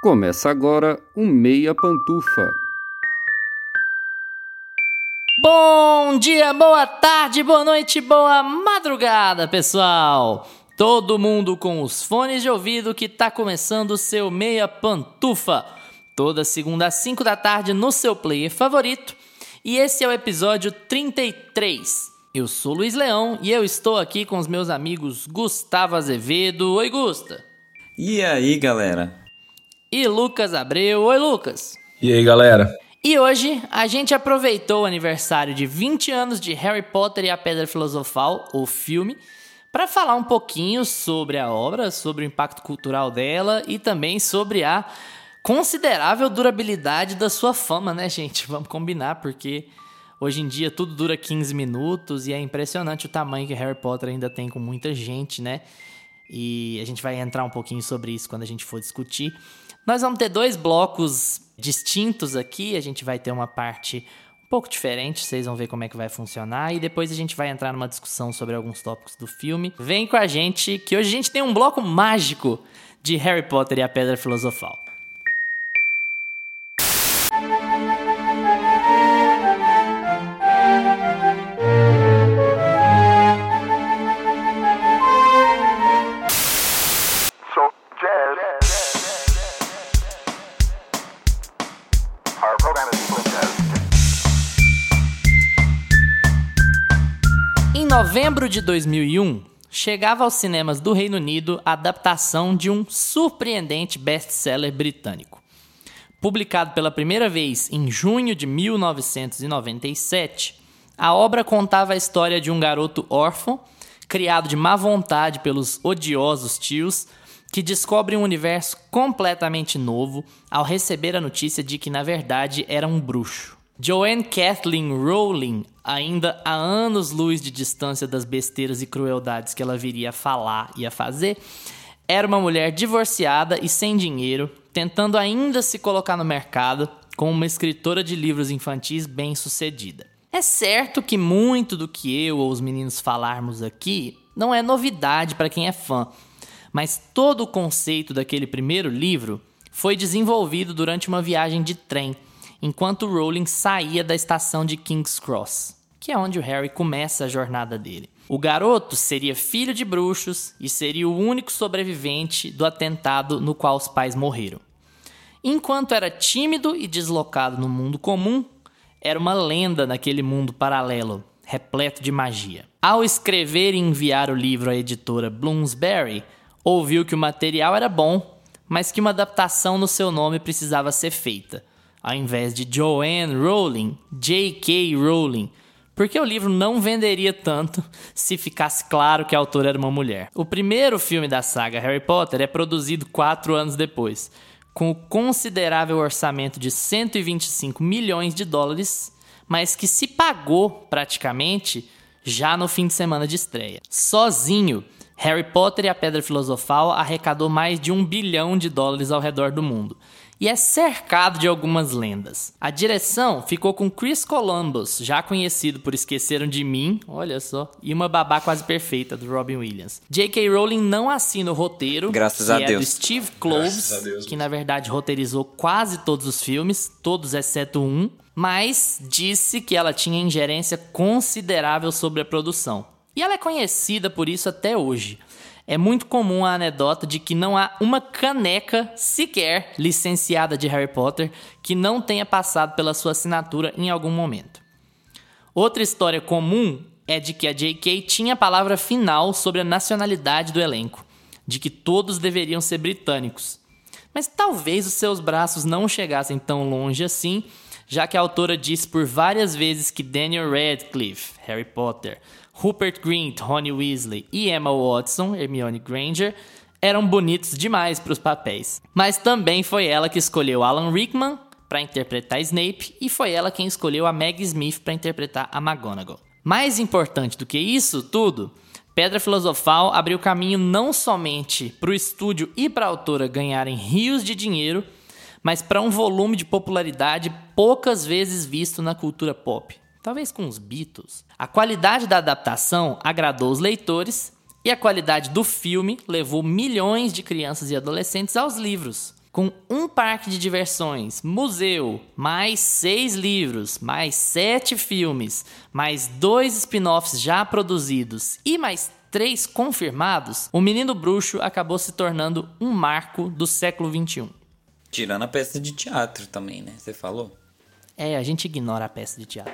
Começa agora o Meia Pantufa. Bom dia, boa tarde, boa noite, boa madrugada, pessoal! Todo mundo com os fones de ouvido que tá começando o seu Meia Pantufa. Toda segunda às 5 da tarde no seu player favorito. E esse é o episódio 33. Eu sou Luiz Leão e eu estou aqui com os meus amigos Gustavo Azevedo. Oi, Gusta. E aí, galera? E Lucas Abreu. Oi, Lucas. E aí, galera? E hoje a gente aproveitou o aniversário de 20 anos de Harry Potter e a Pedra Filosofal, o filme, para falar um pouquinho sobre a obra, sobre o impacto cultural dela e também sobre a considerável durabilidade da sua fama, né, gente? Vamos combinar, porque hoje em dia tudo dura 15 minutos e é impressionante o tamanho que Harry Potter ainda tem com muita gente, né? E a gente vai entrar um pouquinho sobre isso quando a gente for discutir. Nós vamos ter dois blocos distintos aqui. A gente vai ter uma parte um pouco diferente, vocês vão ver como é que vai funcionar. E depois a gente vai entrar numa discussão sobre alguns tópicos do filme. Vem com a gente, que hoje a gente tem um bloco mágico de Harry Potter e a Pedra Filosofal. Novembro de 2001, chegava aos cinemas do Reino Unido a adaptação de um surpreendente best-seller britânico. Publicado pela primeira vez em junho de 1997, a obra contava a história de um garoto órfão, criado de má vontade pelos odiosos tios, que descobre um universo completamente novo ao receber a notícia de que, na verdade, era um bruxo. Joanne Kathleen Rowling, ainda a anos-luz de distância das besteiras e crueldades que ela viria a falar e a fazer, era uma mulher divorciada e sem dinheiro, tentando ainda se colocar no mercado como uma escritora de livros infantis bem-sucedida. É certo que muito do que eu ou os meninos falarmos aqui não é novidade para quem é fã, mas todo o conceito daquele primeiro livro foi desenvolvido durante uma viagem de trem enquanto Rowling saía da estação de King's Cross, que é onde o Harry começa a jornada dele. O garoto seria filho de bruxos e seria o único sobrevivente do atentado no qual os pais morreram. Enquanto era tímido e deslocado no mundo comum, era uma lenda naquele mundo paralelo, repleto de magia. Ao escrever e enviar o livro à editora Bloomsbury, ouviu que o material era bom, mas que uma adaptação no seu nome precisava ser feita, ao invés de Joanne Rowling, J.K. Rowling, porque o livro não venderia tanto se ficasse claro que a autora era uma mulher. O primeiro filme da saga Harry Potter é produzido quatro anos depois, com o considerável orçamento de 125 milhões de dólares, mas que se pagou praticamente já no fim de semana de estreia. Sozinho, Harry Potter e a Pedra Filosofal arrecadou mais de um bilhão de dólares ao redor do mundo e é cercado de algumas lendas. A direção ficou com Chris Columbus, já conhecido por Esqueceram de Mim, olha só, e Uma Babá Quase Perfeita, do Robin Williams. J.K. Rowling não assina o roteiro, Graças que a é Deus. do Steve Kloves, Deus. que na verdade roteirizou quase todos os filmes, todos exceto um, mas disse que ela tinha ingerência considerável sobre a produção. E ela é conhecida por isso até hoje. É muito comum a anedota de que não há uma caneca sequer licenciada de Harry Potter que não tenha passado pela sua assinatura em algum momento. Outra história comum é de que a J.K. tinha a palavra final sobre a nacionalidade do elenco, de que todos deveriam ser britânicos. Mas talvez os seus braços não chegassem tão longe assim, já que a autora disse por várias vezes que Daniel Radcliffe, Harry Potter, Rupert Grint, Ronnie Weasley e Emma Watson, Hermione Granger, eram bonitos demais para os papéis. Mas também foi ela que escolheu Alan Rickman para interpretar Snape e foi ela quem escolheu a Maggie Smith para interpretar a McGonagall. Mais importante do que isso tudo, Pedra Filosofal abriu caminho não somente para o estúdio e para a autora ganharem rios de dinheiro, mas para um volume de popularidade poucas vezes visto na cultura pop talvez com os Beatles. A qualidade da adaptação agradou os leitores e a qualidade do filme levou milhões de crianças e adolescentes aos livros. com um parque de diversões, museu, mais seis livros, mais sete filmes, mais dois spin-offs já produzidos e mais três confirmados, o Menino Bruxo acabou se tornando um marco do século XXI. Tirando a peça de teatro também, né? Você falou? É, a gente ignora a peça de teatro.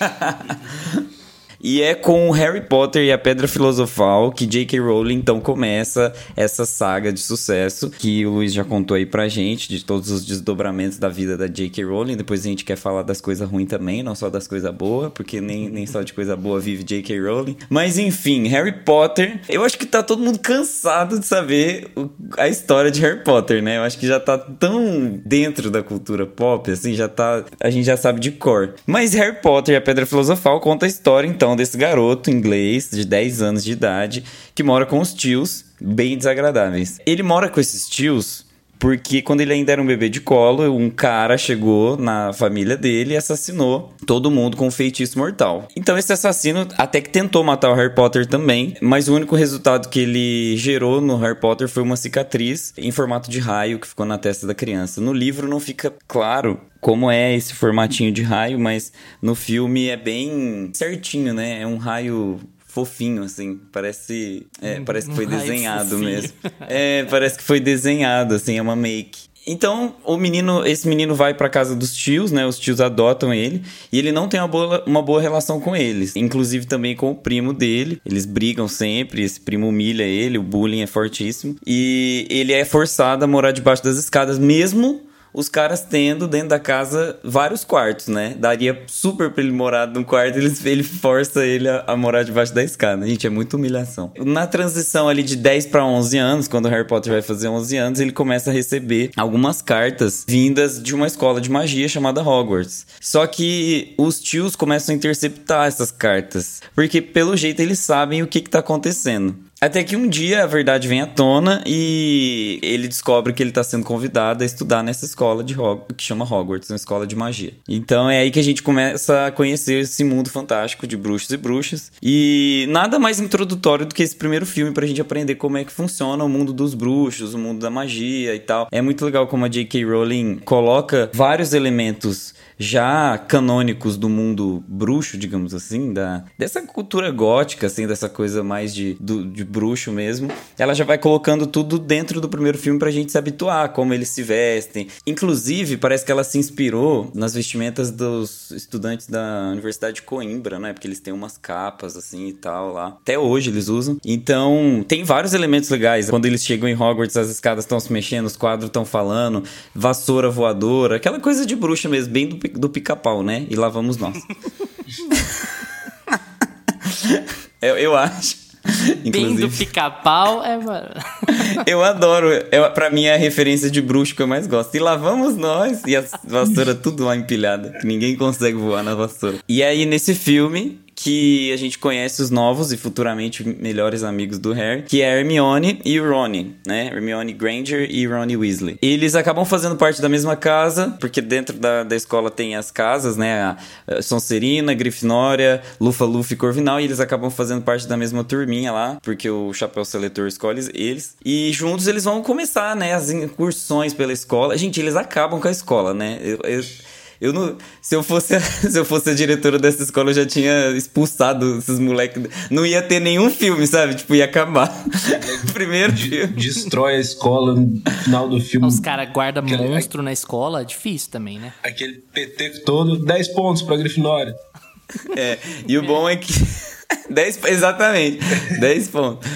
E é com Harry Potter e a Pedra Filosofal que J.K. Rowling então começa essa saga de sucesso que o Luiz já contou aí pra gente, de todos os desdobramentos da vida da J.K. Rowling. Depois a gente quer falar das coisas ruins também, não só das coisas boas, porque nem, nem só de coisa boa vive J.K. Rowling. Mas enfim, Harry Potter. Eu acho que tá todo mundo cansado de saber o, a história de Harry Potter, né? Eu acho que já tá tão dentro da cultura pop, assim, já tá. A gente já sabe de cor. Mas Harry Potter e a Pedra Filosofal conta a história, então desse garoto inglês de 10 anos de idade que mora com os tios bem desagradáveis. Ele mora com esses tios porque quando ele ainda era um bebê de colo, um cara chegou na família dele e assassinou todo mundo com um feitiço mortal. Então esse assassino até que tentou matar o Harry Potter também, mas o único resultado que ele gerou no Harry Potter foi uma cicatriz em formato de raio que ficou na testa da criança. No livro não fica claro como é esse formatinho de raio, mas no filme é bem certinho, né? É um raio fofinho, assim. Parece, é, parece que foi desenhado fofinho. mesmo. É, parece que foi desenhado, assim, é uma make. Então, o menino, esse menino vai pra casa dos tios, né? Os tios adotam ele e ele não tem uma boa, uma boa relação com eles, inclusive também com o primo dele. Eles brigam sempre, esse primo humilha ele, o bullying é fortíssimo e ele é forçado a morar debaixo das escadas mesmo os caras tendo dentro da casa vários quartos, né? Daria super pra ele morar num quarto, ele, ele força ele a, a morar debaixo da escada. Gente, é muita humilhação. Na transição ali de 10 pra 11 anos, quando o Harry Potter vai fazer 11 anos, ele começa a receber algumas cartas vindas de uma escola de magia chamada Hogwarts. Só que os tios começam a interceptar essas cartas, porque pelo jeito eles sabem o que, que tá acontecendo. Até que um dia a verdade vem à tona e ele descobre que ele tá sendo convidado a estudar nessa escola de Hog que chama Hogwarts, uma escola de magia. Então é aí que a gente começa a conhecer esse mundo fantástico de bruxos e bruxas. E nada mais introdutório do que esse primeiro filme pra gente aprender como é que funciona o mundo dos bruxos, o mundo da magia e tal. É muito legal como a J.K. Rowling coloca vários elementos já canônicos do mundo bruxo, digamos assim, da dessa cultura gótica, assim, dessa coisa mais de, do, de bruxo mesmo. Ela já vai colocando tudo dentro do primeiro filme pra gente se habituar, como eles se vestem. Inclusive, parece que ela se inspirou nas vestimentas dos estudantes da Universidade de Coimbra, né? Porque eles têm umas capas, assim, e tal lá. Até hoje eles usam. Então, tem vários elementos legais. Quando eles chegam em Hogwarts, as escadas estão se mexendo, os quadros estão falando, vassoura voadora, aquela coisa de bruxa mesmo, bem do, do pica-pau, né? E lá vamos nós. eu, eu acho. Bem do pica-pau é. mano. eu adoro. Eu, pra mim é a referência de bruxo que eu mais gosto. E lá vamos nós. E a vassoura tudo lá empilhada. Que ninguém consegue voar na vassoura. E aí, nesse filme, que a gente conhece os novos e futuramente melhores amigos do Harry, que é Hermione e Ronnie, né? Hermione Granger e Ronnie Weasley. Eles acabam fazendo parte da mesma casa, porque dentro da, da escola tem as casas, né? A Sonserina, Grifinória, Lufa-Lufa e Corvinal, e eles acabam fazendo parte da mesma turminha lá, porque o Chapéu Seletor escolhe eles. E juntos eles vão começar, né? As incursões pela escola. Gente, eles acabam com a escola, né? Eu, eu, eu não, se eu fosse a, se eu fosse a diretora dessa escola, eu já tinha expulsado esses moleques. Não ia ter nenhum filme, sabe? Tipo, ia acabar. Primeiro filme. Destrói a escola no final do filme. Os caras guardam monstro na escola, é difícil também, né? Aquele PT todo, 10 pontos pra Grifinória. É, e o bom é que. 10, exatamente, 10 pontos.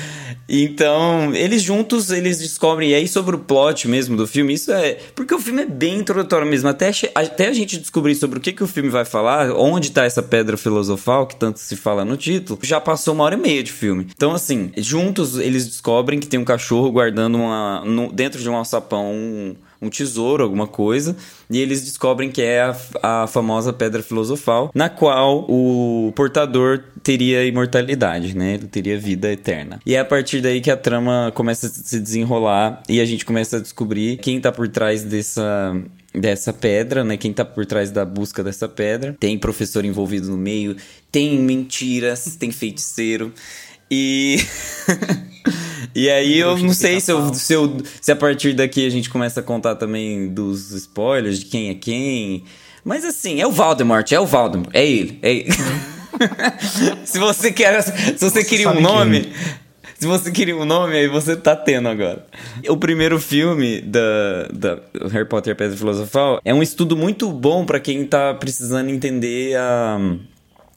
Então, eles juntos, eles descobrem, e aí sobre o plot mesmo do filme, isso é. Porque o filme é bem introdutório mesmo. Até, até a gente descobrir sobre o que, que o filme vai falar, onde tá essa pedra filosofal, que tanto se fala no título, já passou uma hora e meia de filme. Então, assim, juntos eles descobrem que tem um cachorro guardando uma. no- dentro de um alçapão um um tesouro, alguma coisa, e eles descobrem que é a, a famosa pedra filosofal, na qual o portador teria imortalidade, né? Ele teria vida eterna. E é a partir daí que a trama começa a se desenrolar e a gente começa a descobrir quem tá por trás dessa dessa pedra, né? Quem tá por trás da busca dessa pedra. Tem professor envolvido no meio, tem mentiras, tem feiticeiro. E E aí eu não sei se, eu, se, eu, se a partir daqui a gente começa a contar também dos spoilers, de quem é quem. Mas assim, é o Voldemort, é o Voldemort, é ele, é ele. se você quer, se você, você queria um nome, quem? se você queria um nome, aí você tá tendo agora. O primeiro filme da, da Harry Potter e a Pedra Filosofal é um estudo muito bom para quem tá precisando entender a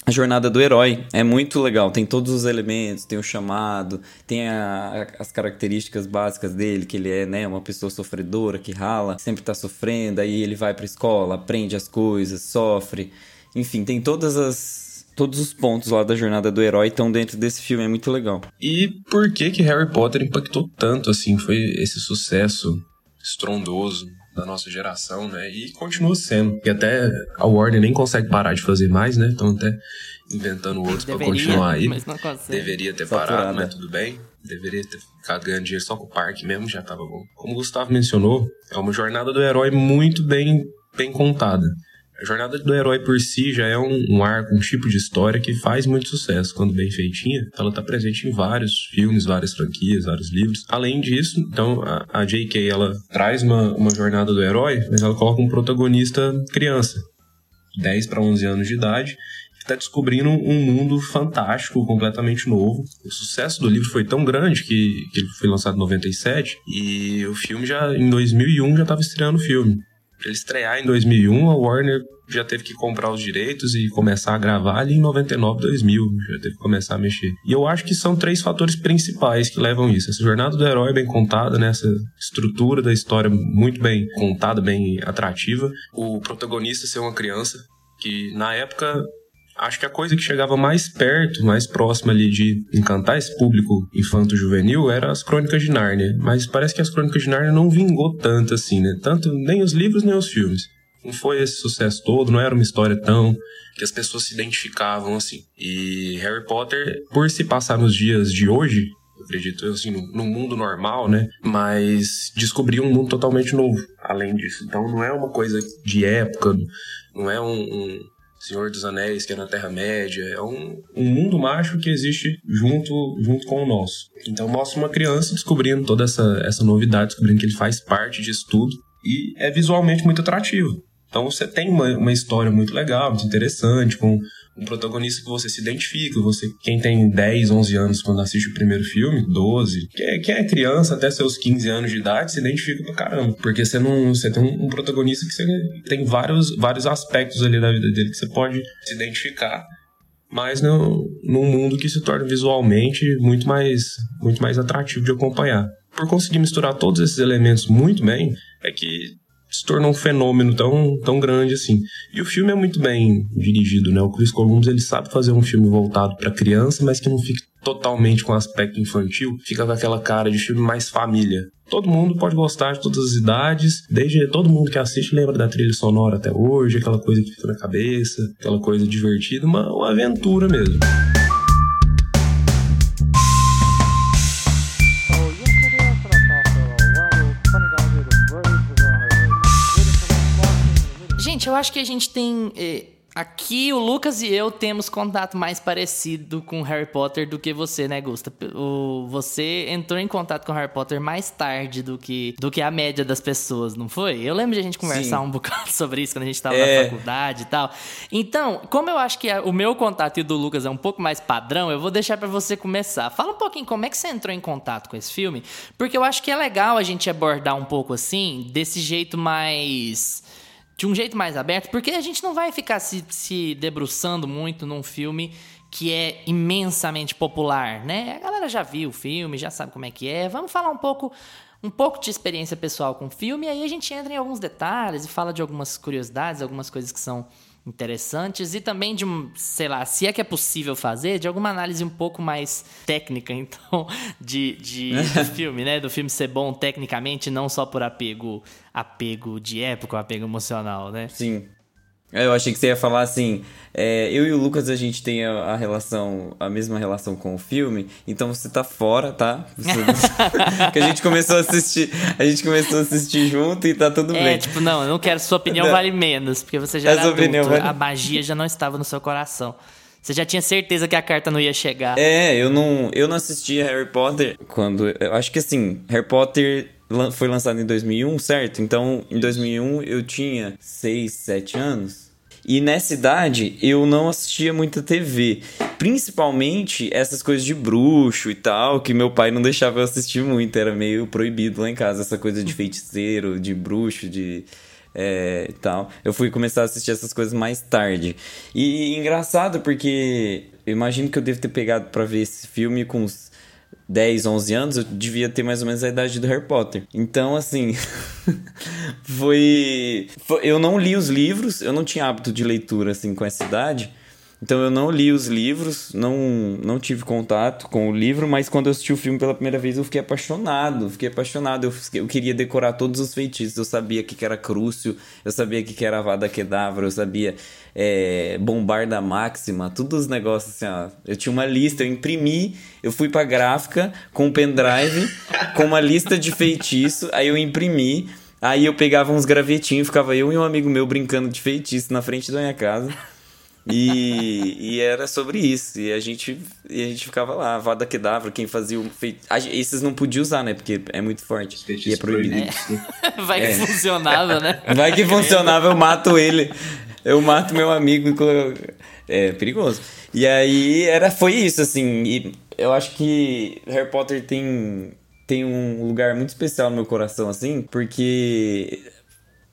a jornada do herói é muito legal. Tem todos os elementos, tem o chamado, tem a, a, as características básicas dele, que ele é né, uma pessoa sofredora, que rala, sempre tá sofrendo, aí ele vai pra escola, aprende as coisas, sofre. Enfim, tem todas as. Todos os pontos lá da jornada do herói estão dentro desse filme, é muito legal. E por que que Harry Potter impactou tanto assim? Foi esse sucesso estrondoso da nossa geração, né? E continua sendo. E até a Warner nem consegue parar de fazer mais, né? Então até inventando outros para continuar aí. Mas não consegue. Deveria ter parado, mas tudo bem. Deveria ter ficado ganhando dinheiro só com o parque mesmo, já tava bom. Como o Gustavo mencionou, é uma jornada do herói muito bem, bem contada. A jornada do herói por si já é um, um arco, um tipo de história que faz muito sucesso. Quando bem feitinha, ela está presente em vários filmes, várias franquias, vários livros. Além disso, então, a, a J.K. ela traz uma, uma jornada do herói, mas ela coloca um protagonista criança, 10 para 11 anos de idade, que está descobrindo um mundo fantástico, completamente novo. O sucesso do livro foi tão grande que, que ele foi lançado em 97 e o filme já, em 2001, já estava estreando o filme. Ele estrear em 2001, a Warner já teve que comprar os direitos e começar a gravar ali em 99, 2000. Já teve que começar a mexer. E eu acho que são três fatores principais que levam isso. Essa jornada do herói bem contada, né? Essa estrutura da história muito bem contada, bem atrativa. O protagonista ser uma criança, que na época acho que a coisa que chegava mais perto, mais próxima ali de encantar esse público infanto-juvenil era as Crônicas de Nárnia. Mas parece que as Crônicas de Nárnia não vingou tanto assim, né? Tanto nem os livros nem os filmes. Não foi esse sucesso todo, não era uma história tão que as pessoas se identificavam assim. E Harry Potter, por se passar nos dias de hoje, acredito assim, no mundo normal, né? Mas descobriu um mundo totalmente novo, além disso. Então não é uma coisa de época, não é um, um Senhor dos Anéis, que é na Terra-média. É um, um mundo mágico que existe junto, junto com o nosso. Então mostra uma criança descobrindo toda essa, essa novidade, descobrindo que ele faz parte disso tudo. E é visualmente muito atrativo. Então você tem uma, uma história muito legal, muito interessante, com um protagonista que você se identifica. Você, quem tem 10, 11 anos quando assiste o primeiro filme, 12, quem é, quem é criança até seus 15 anos de idade, se identifica pra caramba. Porque você não. Você tem um, um protagonista que você tem vários, vários aspectos ali da vida dele que você pode se identificar. Mas no, num mundo que se torna visualmente muito mais, muito mais atrativo de acompanhar. Por conseguir misturar todos esses elementos muito bem, é que se tornou um fenômeno tão, tão grande assim. E o filme é muito bem dirigido, né? O Chris Columbus ele sabe fazer um filme voltado para criança, mas que não fique totalmente com aspecto infantil, fica com aquela cara de filme mais família. Todo mundo pode gostar de todas as idades, desde todo mundo que assiste lembra da trilha sonora até hoje, aquela coisa que fica na cabeça, aquela coisa divertida, uma, uma aventura mesmo. Acho que a gente tem. Eh, aqui o Lucas e eu temos contato mais parecido com Harry Potter do que você, né, Gusta? O, você entrou em contato com Harry Potter mais tarde do que, do que a média das pessoas, não foi? Eu lembro de a gente conversar Sim. um bocado sobre isso quando a gente estava é. na faculdade e tal. Então, como eu acho que o meu contato e o do Lucas é um pouco mais padrão, eu vou deixar para você começar. Fala um pouquinho como é que você entrou em contato com esse filme, porque eu acho que é legal a gente abordar um pouco assim, desse jeito mais de um jeito mais aberto, porque a gente não vai ficar se, se debruçando muito num filme que é imensamente popular, né? A galera já viu o filme, já sabe como é que é. Vamos falar um pouco um pouco de experiência pessoal com o filme, e aí a gente entra em alguns detalhes e fala de algumas curiosidades, algumas coisas que são interessantes e também de, sei lá, se é que é possível fazer, de alguma análise um pouco mais técnica, então, de, de do filme, né? Do filme ser bom tecnicamente, não só por apego, apego de época, apego emocional, né? Sim. É, eu achei que você ia falar assim. É, eu e o Lucas a gente tem a, a, relação, a mesma relação com o filme, então você tá fora, tá? Você, que a gente começou a assistir, a gente começou a assistir junto e tá tudo é, bem. É, tipo, não, eu não quero sua opinião vale menos, porque você já a era adulto, vale... a magia já não estava no seu coração. Você já tinha certeza que a carta não ia chegar. É, eu não, eu não assistia Harry Potter quando. Eu acho que assim, Harry Potter foi lançado em 2001, certo? Então, em 2001 eu tinha 6, 7 anos. E nessa idade eu não assistia muita TV. Principalmente essas coisas de bruxo e tal, que meu pai não deixava eu assistir muito. Era meio proibido lá em casa, essa coisa de feiticeiro, de bruxo, de. É, tal. Eu fui começar a assistir essas coisas mais tarde. E engraçado porque eu imagino que eu devo ter pegado pra ver esse filme com uns 10, 11 anos, eu devia ter mais ou menos a idade do Harry Potter. Então, assim, foi, foi- Eu não li os livros, eu não tinha hábito de leitura, assim, com essa idade. Então, eu não li os livros, não, não tive contato com o livro, mas quando eu assisti o filme pela primeira vez, eu fiquei apaixonado. Fiquei apaixonado. Eu, fiquei- eu queria decorar todos os feitiços. Eu sabia que, que era Crucio, eu sabia que, que era Avada Kedavra, eu sabia é, Bombarda Máxima, todos os negócios assim, ó. Eu tinha uma lista, eu imprimi, eu fui pra gráfica com um pendrive, com uma lista de feitiço, aí eu imprimi, aí eu pegava uns gravetinhos, ficava eu e um amigo meu brincando de feitiço na frente da minha casa. E, e era sobre isso. E a gente, e a gente ficava lá, Vada Kedavra, quem fazia o feitiço. Esses não podia usar, né? Porque é muito forte. E é proibido. né? Vai que funcionava, né? Vai que funcionava, eu mato ele. Eu mato meu amigo. É perigoso. E aí era, foi isso, assim. E eu acho que Harry Potter tem, tem um lugar muito especial no meu coração, assim, porque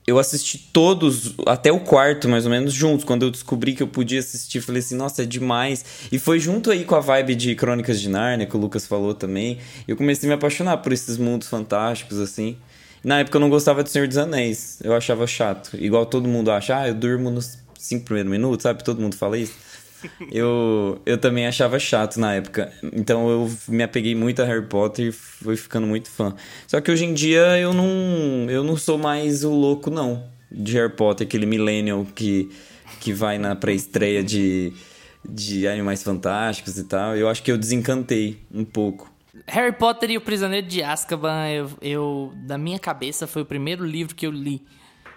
eu assisti todos, até o quarto, mais ou menos, juntos. Quando eu descobri que eu podia assistir, falei assim, nossa, é demais. E foi junto aí com a vibe de Crônicas de Nárnia, que o Lucas falou também. Eu comecei a me apaixonar por esses mundos fantásticos, assim. Na época eu não gostava de Senhor dos Anéis. Eu achava chato. Igual todo mundo acha, ah, eu durmo nos cinco primeiros minutos, sabe? Todo mundo fala isso. Eu, eu também achava chato na época. Então eu me apeguei muito a Harry Potter e fui ficando muito fã. Só que hoje em dia eu não, eu não sou mais o louco, não. De Harry Potter, aquele millennial que, que vai na pré-estreia de, de Animais Fantásticos e tal. Eu acho que eu desencantei um pouco. Harry Potter e o Prisioneiro de Azkaban, eu, eu da minha cabeça foi o primeiro livro que eu li.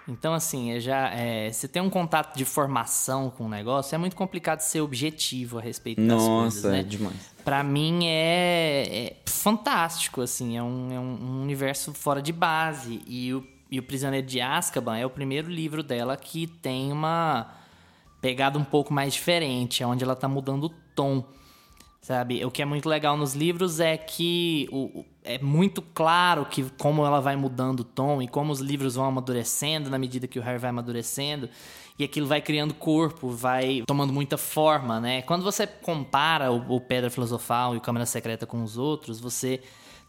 Então, assim, já, é, você tem um contato de formação com o negócio, é muito complicado ser objetivo a respeito das Nossa, coisas, né? é demais. Pra mim é, é fantástico, assim, é um, é um universo fora de base. E o, e o Prisioneiro de Azkaban é o primeiro livro dela que tem uma pegada um pouco mais diferente, é onde ela tá mudando o tom. Sabe? O que é muito legal nos livros é que o, é muito claro que como ela vai mudando o tom e como os livros vão amadurecendo na medida que o Harry vai amadurecendo e aquilo vai criando corpo, vai tomando muita forma, né? Quando você compara o, o Pedra Filosofal e o Câmara Secreta com os outros, você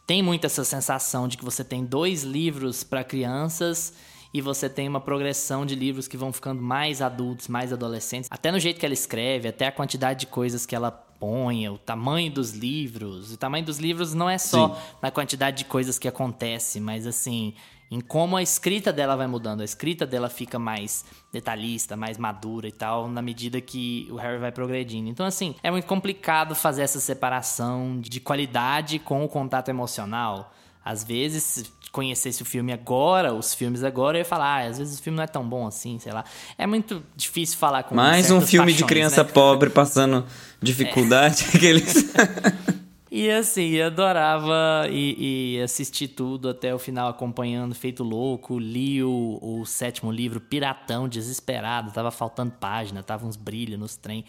tem muito essa sensação de que você tem dois livros para crianças e você tem uma progressão de livros que vão ficando mais adultos, mais adolescentes, até no jeito que ela escreve, até a quantidade de coisas que ela o tamanho dos livros. O tamanho dos livros não é só na quantidade de coisas que acontece, mas assim, em como a escrita dela vai mudando. A escrita dela fica mais detalhista, mais madura e tal, na medida que o Harry vai progredindo. Então, assim, é muito complicado fazer essa separação de qualidade com o contato emocional. Às vezes, se conhecesse o filme agora, os filmes agora, eu ia falar, ah, às vezes o filme não é tão bom assim, sei lá. É muito difícil falar com Mais um filme de paixões, criança né? pobre passando dificuldade. Aqueles... E assim, eu adorava e, e assistir tudo até o final acompanhando, feito louco. Li o, o sétimo livro, Piratão, desesperado. Tava faltando página, tava uns brilhos nos trem.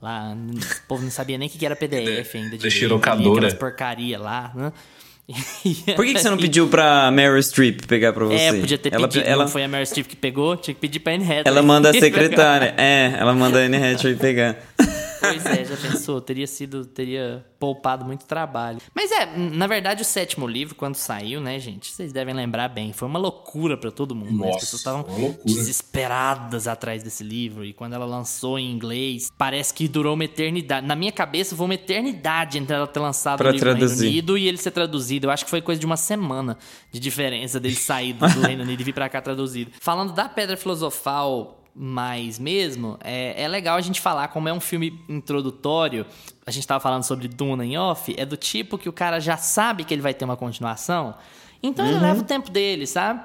Lá, o povo não sabia nem o que era PDF ainda. Da direito, xerocadora. porcaria lá, né? Por que, que você não pediu pra Meryl Streep pegar pra você? É, podia ter ela, pedido. Ela, Não foi a Meryl Streep que pegou, tinha que pedir pra Anne Hathaway. ela manda a secretária. é, ela manda a Anne Hathaway pegar. Pois é, já pensou? Teria sido, teria poupado muito trabalho. Mas é, na verdade, o sétimo livro, quando saiu, né, gente? Vocês devem lembrar bem, foi uma loucura pra todo mundo. né? As Nossa, pessoas estavam desesperadas atrás desse livro. E quando ela lançou em inglês, parece que durou uma eternidade. Na minha cabeça, foi uma eternidade entre ela ter lançado Pra o livro no Reino traduzir. Unido e ele ser traduzido. Eu acho que foi coisa de uma semana de diferença dele sair do do Reino Unido e vir pra cá traduzido. Falando da Pedra Filosofal mais mesmo, é, é legal a gente falar como é um filme introdutório. A gente tava falando sobre Duna em off, é do tipo que o cara já sabe que ele vai ter uma continuação, então ele leva o tempo dele, sabe?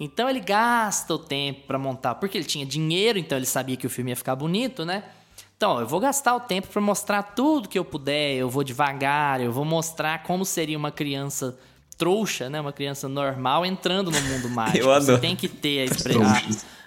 Então ele gasta o tempo pra montar, porque ele tinha dinheiro, então ele sabia que o filme ia ficar bonito, né? Então, eu vou gastar o tempo para mostrar tudo que eu puder, eu vou devagar, eu vou mostrar como seria uma criança trouxa, né? Uma criança normal entrando no mundo mágico. Eu adoro. Você tem que ter a, expre- a,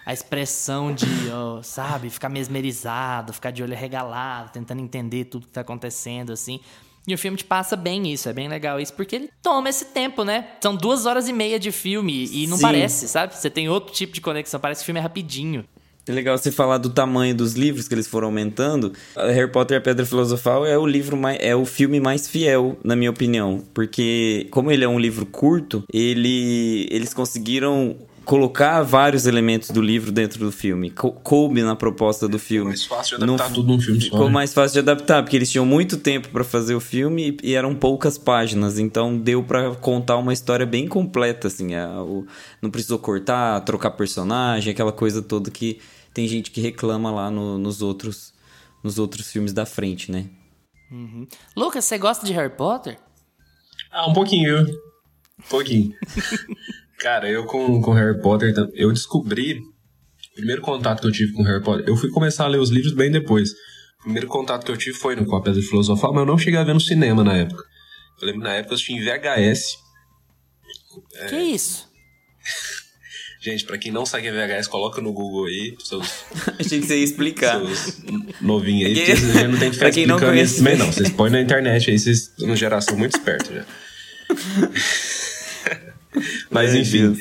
a expressão de, ó, sabe, ficar mesmerizado, ficar de olho regalado, tentando entender tudo que tá acontecendo, assim. E o filme te passa bem isso, é bem legal isso, porque ele toma esse tempo, né? São duas horas e meia de filme e não Sim. parece, sabe? Você tem outro tipo de conexão, parece que o filme é rapidinho. É legal você falar do tamanho dos livros que eles foram aumentando. Harry Potter e a Pedra Filosofal é o livro mais, é o filme mais fiel, na minha opinião, porque como ele é um livro curto, ele eles conseguiram colocar vários elementos do livro dentro do filme. Co- coube na proposta do filme. Mais fácil de adaptar f- tudo num filme só. Ficou né? mais fácil de adaptar, porque eles tinham muito tempo pra fazer o filme e, e eram poucas páginas, então deu pra contar uma história bem completa, assim. a- o- não precisou cortar, trocar personagem, aquela coisa toda que tem gente que reclama lá no- nos outros nos outros filmes da frente, né? Lucas, você gosta de Harry Potter? Ah, um pouquinho. Um pouquinho. Cara, eu com, com Harry Potter, eu descobri. O primeiro contato que eu tive com Harry Potter. Eu fui começar a ler os livros bem depois. O primeiro contato que eu tive foi no Com a Pedra Filosofal, mas eu não cheguei a ver no cinema na época. Eu lembro que na época eu assisti em VHS. Que isso? Gente, pra quem não segue VHS, coloca no Google aí, seus, Achei que você ia explicar. seus novinhos aí, Pra porque quem- vocês já não tem que ficar não explicando conhece. isso também, não. Vocês põem na internet aí, vocês são uma geração muito esperta já. Mas Ai, enfim,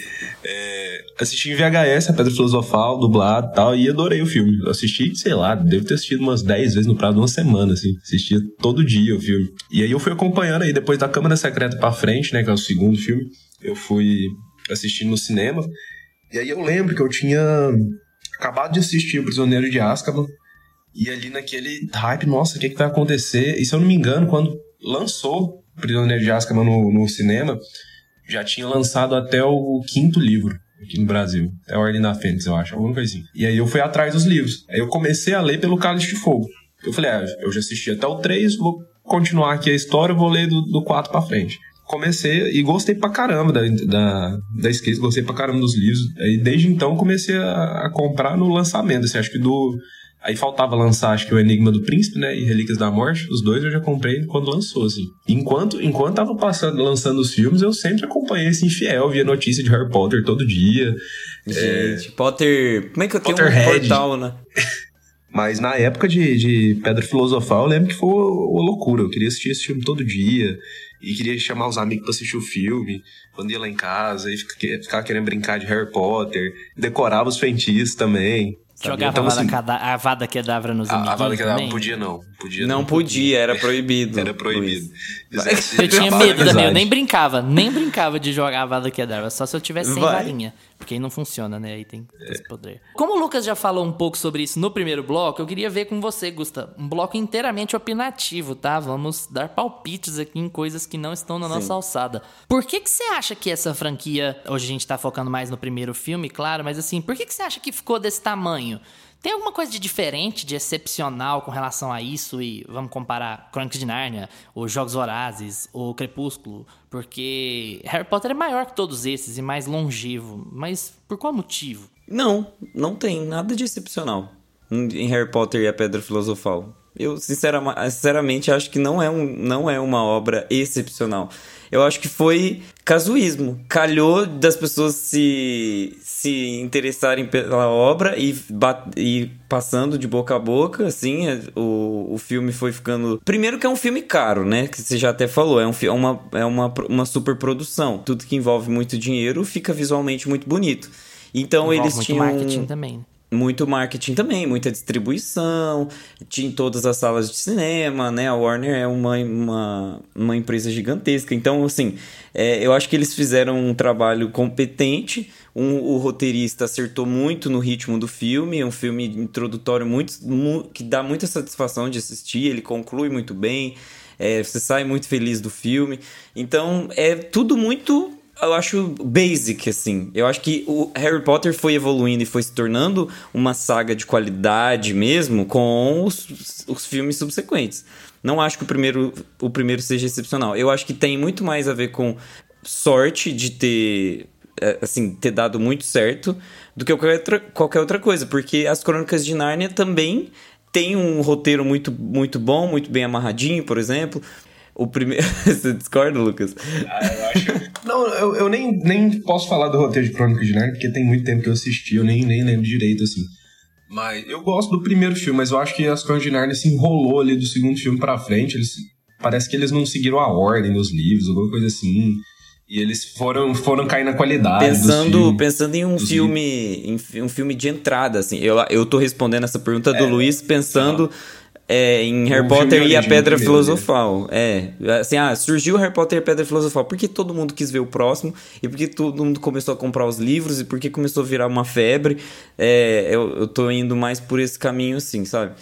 é, assisti em VHS, a Pedra Filosofal, dublado e tal, e adorei o filme. Assisti, sei lá, devo ter assistido umas 10 vezes no prazo de uma semana, assim. Assistia todo dia o filme. E aí eu fui acompanhando aí, depois da Câmara Secreta pra frente, né, que é o segundo filme, eu fui assistindo no cinema. E aí eu lembro que eu tinha acabado de assistir O Prisioneiro de Azkaban, e ali naquele hype, nossa, o que, que vai acontecer? E se eu não me engano, quando lançou O Prisioneiro de Azkaban no, no cinema, já tinha lançado até o quinto livro aqui no Brasil. A Ordem da Fênix, eu acho, alguma coisinha. E aí eu fui atrás dos livros. Aí eu comecei a ler pelo Cálice de Fogo. Eu falei, ah, eu já assisti até o 3, vou continuar aqui a história, vou ler do, do 4 pra frente. Comecei e gostei pra caramba da, da, da esquerda, gostei pra caramba dos livros. Aí desde então comecei a, a comprar no lançamento. Assim, acho que do. Aí faltava lançar, acho que o Enigma do Príncipe, né? E Relíquias da Morte. Os dois eu já comprei quando lançou, assim. Enquanto, enquanto tava passando, lançando os filmes, eu sempre acompanhei esse infiel, via notícia de Harry Potter todo dia. Gente, Potter. Como é que eu tenho um Potterhead. portal, né? Mas na época de, de Pedra Filosofal, eu lembro que foi uma loucura. Eu queria assistir esse filme todo dia. E queria chamar os amigos pra assistir o filme. Quando ia lá em casa, e fica- ficava querendo brincar de Harry Potter. Decorava os feitiços também. Jogava Então, a, vada assim, a Vada Kedavra nos a, a Vada Kedavra também? não podia, não. Podia, Não podia, era proibido. Era proibido. Eu tinha medo também, eu nem brincava, nem brincava de jogar a Vada Kedavra, só se eu tivesse sem Vai. varinha. Porque aí não funciona, né? Aí tem esse poder. Como o Lucas já falou um pouco sobre isso no primeiro bloco, eu queria ver com você, Gusta. Um bloco inteiramente opinativo, tá? Vamos dar palpites aqui em coisas que não estão na nossa alçada. Por que, que você acha que essa franquia. Hoje a gente tá focando mais no primeiro filme, claro, mas assim, por que, que você acha que ficou desse tamanho? Tem alguma coisa de diferente, de excepcional com relação a isso? E vamos comparar Crônicas de Nárnia, os Jogos Vorazes, o Crepúsculo, porque Harry Potter é maior que todos esses e mais longevo. Mas por qual motivo? Não, não tem nada de excepcional em Harry Potter e a Pedra Filosofal. Eu sinceramente acho que não é, um, não é uma obra excepcional. Eu acho que foi casuísmo. Calhou das pessoas se, se interessarem pela obra e, e passando de boca a boca, assim, é, o, o filme foi ficando... Primeiro que é um filme caro, né? Que você já até falou, é, um, é uma, é uma, uma super produção. Tudo que envolve muito dinheiro fica visualmente muito bonito. Então Envolve eles tinham marketing também. Muito marketing também, muita distribuição, tinha em todas as salas de cinema, né? A Warner é uma, uma, uma empresa gigantesca. Então, assim, é, eu acho que eles fizeram um trabalho competente. Um, o roteirista acertou muito no ritmo do filme. É um filme introdutório muito, mu- que dá muita satisfação de assistir. Ele conclui muito bem. é, você sai muito feliz do filme. Então, é tudo muito eu acho basic, assim. Eu acho que o Harry Potter foi evoluindo e foi se tornando uma saga de qualidade mesmo com os, os filmes subsequentes. Não acho que o primeiro, o primeiro seja excepcional. Eu acho que tem muito mais a ver com sorte de ter é, assim, ter dado muito certo do que qualquer outra, qualquer outra coisa, porque as Crônicas de Nárnia também tem um roteiro muito, muito bom, muito bem amarradinho, por exemplo. O primeiro. Você discorda, Lucas? Ah, eu acho. Não, eu, eu nem, nem posso falar do roteiro de Crônica de Narnia, porque tem muito tempo que eu assisti, eu nem, nem lembro direito, assim. Mas eu gosto do primeiro filme, mas eu acho que as Crônicas de Narnia se enrolou ali do segundo filme pra frente. Eles, parece que eles não seguiram a ordem dos livros, alguma coisa assim. E eles foram, foram cair na qualidade. Pensando, filmes. pensando em um filme, em um filme de entrada, assim. Eu, eu tô respondendo essa pergunta do Luiz pensando é, em Harry O Potter filme e a Pedra né? Filosofal. É, assim, ah, surgiu Harry Potter e a Pedra Filosofal. Por que todo mundo quis ver o próximo? E por que todo mundo começou a comprar os livros? E por que começou a virar uma febre? É, eu, eu tô indo mais por esse caminho, assim, sabe?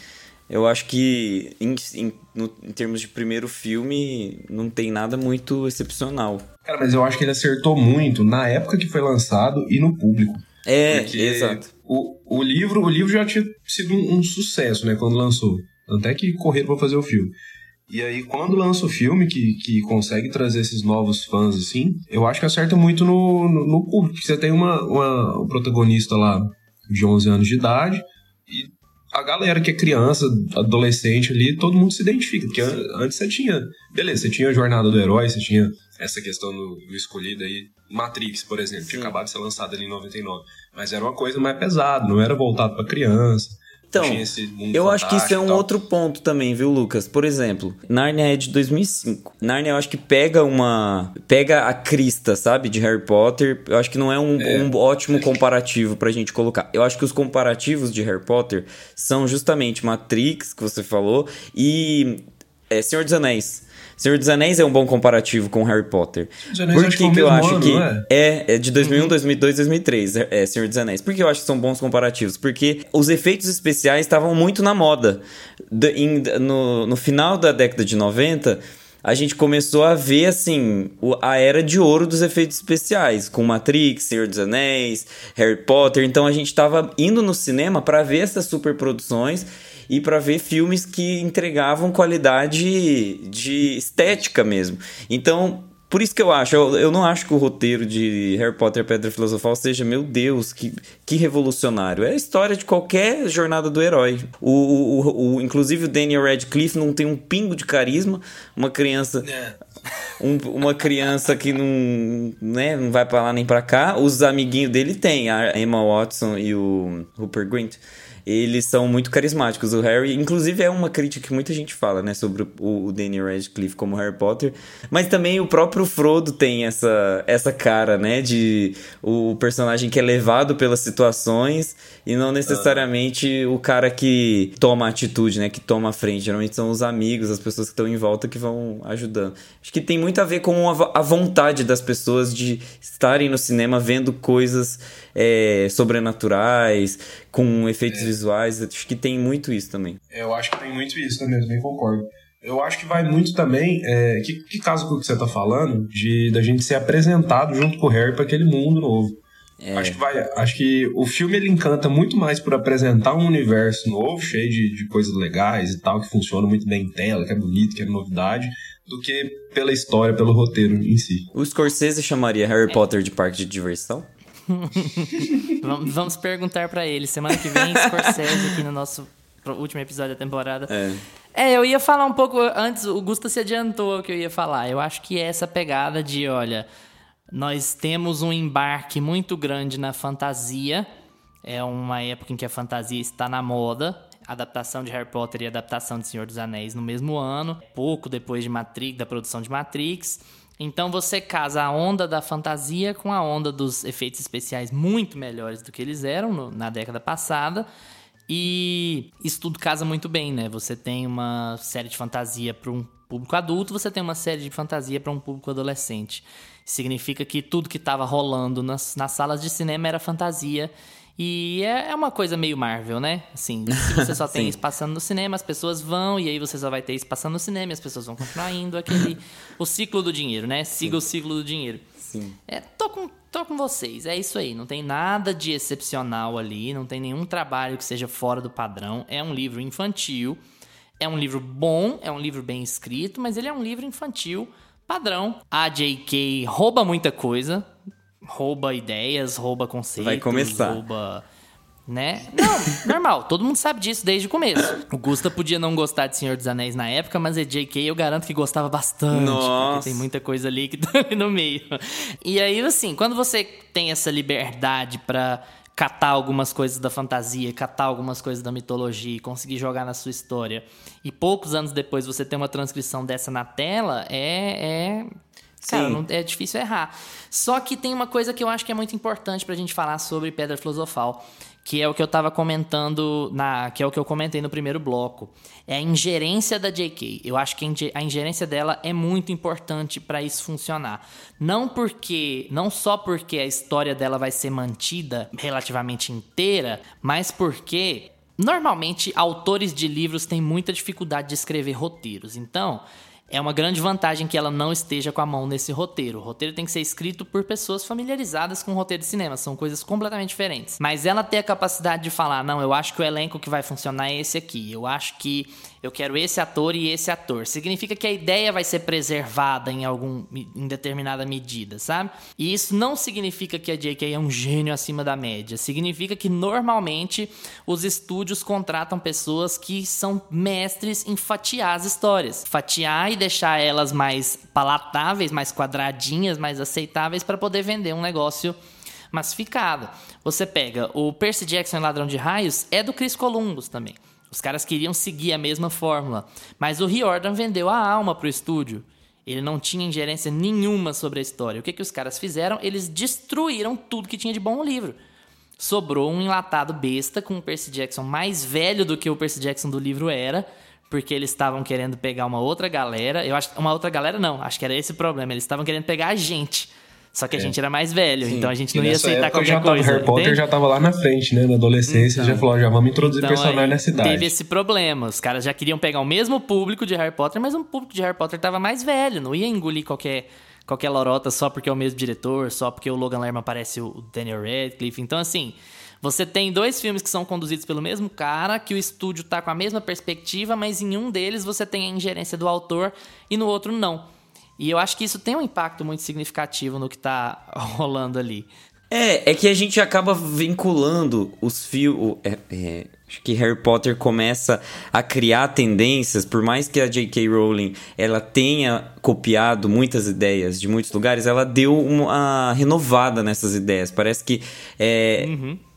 Eu acho que em, em, no- em termos de primeiro filme, não tem nada muito excepcional. Cara, mas eu acho que ele acertou muito na época que foi lançado e no público. É, Porque exato. O, o, livro, o livro já tinha sido um, um sucesso, né, quando lançou. Tanto é que correram pra fazer o filme. E aí, quando lança o filme, que, que consegue trazer esses novos fãs, assim, eu acho que acerta muito no, no, no público. Porque você tem uma, uma, um protagonista lá de 11 anos de idade e a galera que é criança, adolescente ali, todo mundo se identifica. Porque an- antes você tinha... Beleza, você tinha a Jornada do Herói, você tinha essa questão do, do escolhido aí. Matrix, por exemplo, tinha acabado de ser lançado ali em 99. Mas era uma coisa mais pesada, não era voltado pra criança. Então, Eu acho que isso é um outro ponto também, viu, Lucas? Por exemplo, Narnia é de 2005. Narnia eu acho que pega uma. pega a crista, sabe? De Harry Potter. Eu acho que não é um, um ótimo comparativo pra gente colocar. Eu acho que os comparativos de Harry Potter são justamente Matrix, que você falou, e é, Senhor dos Anéis. Senhor dos Anéis é um bom comparativo com Harry Potter. Por que, que que é o eu acho que. é? É, é de 2001, 2002, 2003, é, Senhor dos Anéis. Por que eu acho que são bons comparativos? Porque os efeitos especiais estavam muito na moda. No, no final da década de 90, a gente começou a ver, assim, a era de ouro dos efeitos especiais, com Matrix, Senhor dos Anéis, Harry Potter. Então a gente tava indo no cinema para ver essas superproduções e para ver filmes que entregavam qualidade de estética mesmo. Então, por isso que eu acho, eu, eu não acho que o roteiro de Harry Potter e Pedra Filosofal seja, meu Deus, que, que revolucionário. É a história de qualquer jornada do herói. O, o, o- inclusive o Daniel Radcliffe não tem um pingo de carisma, uma criança. um- uma criança que não, né, não vai pra lá nem pra cá. Os amiguinhos dele tem, a Emma Watson e o Rupert Grint. Eles são muito carismáticos. O Harry, inclusive, é uma crítica que muita gente fala, né, sobre o, o Daniel Radcliffe como Harry Potter. Mas também o próprio Frodo tem essa, essa cara, né, de o personagem que é levado pelas situações e não necessariamente o cara que toma atitude, né, que toma a frente. Geralmente são os amigos, as pessoas que estão em volta que vão ajudando. Acho que tem muito a ver com a vontade das pessoas de estarem no cinema vendo coisas é, sobrenaturais, com efeitos visuais. Acho que tem muito isso também. Eu acho que tem muito isso também, eu também concordo. Eu acho que vai muito também. É, que, que caso com o que você tá falando, de da gente ser apresentado junto com o Harry para aquele mundo novo. Acho que vai. Acho que o filme ele encanta muito mais por apresentar um universo novo, cheio de, de coisas legais e tal, que funciona muito bem em tela, que é bonito, que é novidade, do que pela história, pelo roteiro em si. O Scorsese chamaria Harry Potter de parque de diversão? Vamos, perguntar pra ele. Semana que vem, Scorsese aqui no nosso último episódio da temporada. É. É, eu ia falar um pouco antes, o Gusta se adiantou ao que eu ia falar. Eu acho que é essa pegada de, olha, nós temos um embarque muito grande na fantasia. É uma época em que a fantasia está na moda. Adaptação de Harry Potter e adaptação de Senhor dos Anéis no mesmo ano, pouco depois de Matrix, da produção de Matrix. Então você casa a onda da fantasia com a onda dos efeitos especiais muito melhores do que eles eram no- na década passada. E isso tudo casa muito bem, né? Você tem uma série de fantasia para um público adulto, você tem uma série de fantasia para um público adolescente. Significa que tudo que estava rolando nas, nas salas de cinema era fantasia. E é, é uma coisa meio Marvel, né? Assim, se você só tem Sim. isso passando no cinema, as pessoas vão, e aí você só vai ter isso passando no cinema, e as pessoas vão continuar indo. Aquele. o ciclo do dinheiro, né? Siga o ciclo do dinheiro. Sim. É, tô com, tô com vocês, é isso aí. Não tem nada de excepcional ali, não tem nenhum trabalho que seja fora do padrão. É um livro infantil, é um livro bom, é um livro bem escrito, mas ele é um livro infantil padrão. A J.K. rouba muita coisa, rouba ideias, rouba conceitos, Vai começar. rouba né? Não, normal, todo mundo sabe disso desde o começo. O Gusta podia não gostar de Senhor dos Anéis na época, mas a J.K. eu garanto que gostava bastante. Nossa. Porque tem muita coisa ali que tá no meio. E aí, assim, quando você tem essa liberdade pra catar algumas coisas da fantasia, catar algumas coisas da mitologia e conseguir jogar na sua história, e poucos anos depois você ter uma transcrição dessa na tela, é. é... Cara, não, é difícil errar. Só que tem uma coisa que eu acho que é muito importante pra gente falar sobre Pedra Filosofal, que é o que eu tava comentando na, que é o que eu comentei no primeiro bloco. É a ingerência da JK. Eu acho que a inge- a ingerência dela é muito importante pra isso funcionar. Não porque, não só porque a história dela vai ser mantida relativamente inteira, mas porque Normalmente, autores de livros têm muita dificuldade de escrever roteiros. Então, é uma grande vantagem que ela não esteja com a mão nesse roteiro. O roteiro tem que ser escrito por pessoas familiarizadas com o roteiro de cinema, são coisas completamente diferentes. Mas ela ter a capacidade de falar: não, eu acho que o elenco que vai funcionar é esse aqui, eu acho que eu quero esse ator e esse ator. Significa que a ideia vai ser preservada em algum em determinada medida, sabe? E isso não significa que a J.K. é um gênio acima da média. Significa que normalmente os estúdios contratam pessoas que são mestres em fatiar as histórias, fatiar e deixar elas mais palatáveis, mais quadradinhas, mais aceitáveis para poder vender um negócio massificado. Você pega o Percy Jackson Ladrão de Raios é do Chris Columbus também. Os caras queriam seguir a mesma fórmula, mas o Riordan vendeu a alma pro estúdio. Ele não tinha ingerência nenhuma sobre a história. O que, que os caras fizeram? Eles destruíram tudo que tinha de bom no livro. Sobrou um enlatado besta com o Percy Jackson mais velho do que o Percy Jackson do livro era, porque eles estavam querendo pegar uma outra galera. Eu acho uma outra galera não, acho que era esse o problema. Eles estavam querendo pegar a gente. Só que a gente era mais velho, então a gente E não ia aceitar qualquer já tava, coisa. Harry Potter entende? já tava lá na frente, né? Na adolescência, já falou, ó, já vamos introduzir Então, personagem aí, na cidade. Teve esse problema. Os caras já queriam pegar o mesmo público de Harry Potter, mas um público de Harry Potter tava mais velho. Não ia engolir qualquer, qualquer lorota só porque é o mesmo diretor, só porque o Logan Lerman parece o Daniel Radcliffe. Então, assim, você tem dois filmes que são conduzidos pelo mesmo cara, que o estúdio tá com a mesma perspectiva, mas em um deles você tem a ingerência do autor e no outro não. E eu acho que isso tem um impacto muito significativo no que tá rolando ali. É, é que a gente acaba vinculando os filmes. É, é, acho que Harry Potter começa a criar tendências, por mais que a J.K. Rowling ela tenha copiado muitas ideias de muitos lugares, ela deu uma renovada nessas ideias. Parece que é,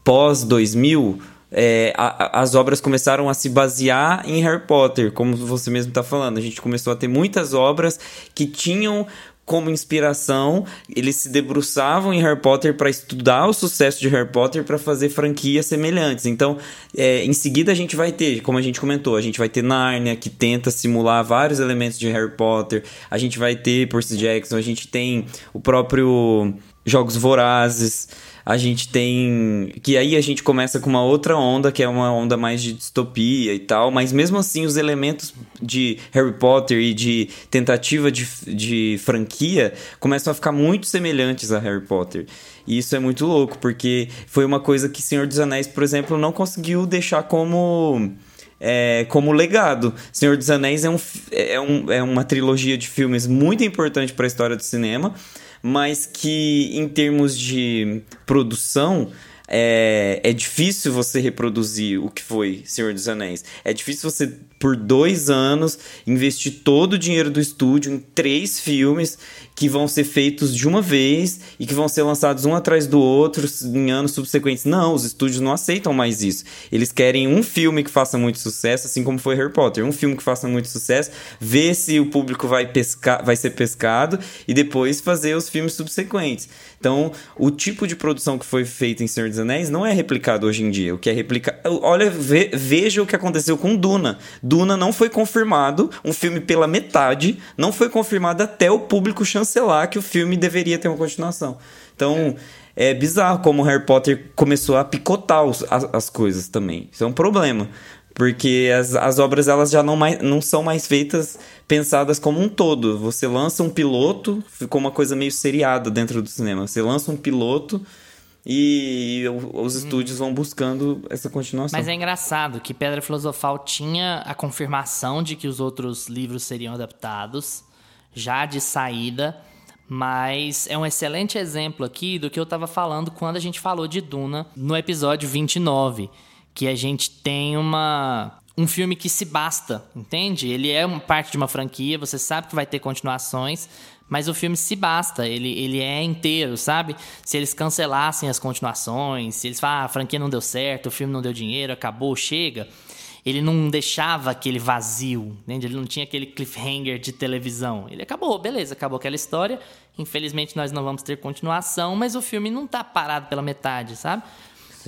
pós 2000 é, a- as obras começaram a se basear em Harry Potter, como você mesmo está falando. A gente começou a ter muitas obras que tinham como inspiração, eles se debruçavam em Harry Potter para estudar o sucesso de Harry Potter para fazer franquias semelhantes. Então, é, em seguida a gente vai ter, como a gente comentou, a gente vai ter Narnia que tenta simular vários elementos de Harry Potter. A gente vai ter Percy Jackson, a gente tem o próprio Jogos Vorazes. A gente tem. Que aí a gente começa com uma outra onda, que é uma onda mais de distopia e tal. Mas mesmo assim, os elementos de Harry Potter e de tentativa de, de franquia começam a ficar muito semelhantes a Harry Potter. E isso é muito louco, porque foi uma coisa que Senhor dos Anéis, por exemplo, não conseguiu deixar como. é, como legado. Senhor dos Anéis é, um, é, um, é uma trilogia de filmes muito importante para a história do cinema, mas que em termos de produção é, é difícil você reproduzir o que foi Senhor dos Anéis. É difícil você, por dois anos, investir todo o dinheiro do estúdio em três filmes que vão ser feitos de uma vez e que vão ser lançados um atrás do outro em anos subsequentes. Não, os estúdios não aceitam mais isso. Eles querem um filme que faça muito sucesso, assim como foi Harry Potter. Um filme que faça muito sucesso, ver se o público vai, pescar, vai ser pescado e depois fazer os filmes subsequentes. Então, o tipo de produção que foi feita em Senhor dos Anéis não é replicado hoje em dia. O que é replicado. Olha, ve- veja o que aconteceu com Duna. Duna não foi confirmado, um filme pela metade, não foi confirmado até o público chancelar que o filme deveria ter uma continuação. Então. É bizarro como Harry Potter começou a picotar os- as, as coisas também. Isso é um problema. Porque as, as obras elas já não, mais, não são mais feitas pensadas como um todo. Você lança um piloto, ficou uma coisa meio seriada dentro do cinema. Você lança um piloto e os estúdios vão buscando essa continuação. Mas é engraçado que Pedra Filosofal tinha a confirmação de que os outros livros seriam adaptados, já de saída, Mas é um excelente exemplo aqui do que eu estava falando quando a gente falou de Duna no episódio 29. Que a gente tem uma. Um filme que se basta, entende? Ele é uma parte de uma franquia, você sabe que vai ter continuações, mas o filme se basta, ele, ele é inteiro, sabe? Se eles cancelassem as continuações, se eles falam, ah, a franquia não deu certo, o filme não deu dinheiro, acabou, chega ele não deixava aquele vazio, entende? Ele não tinha aquele cliffhanger de televisão. Ele acabou, beleza, acabou aquela história. Infelizmente nós não vamos ter continuação, mas o filme não tá parado pela metade, sabe?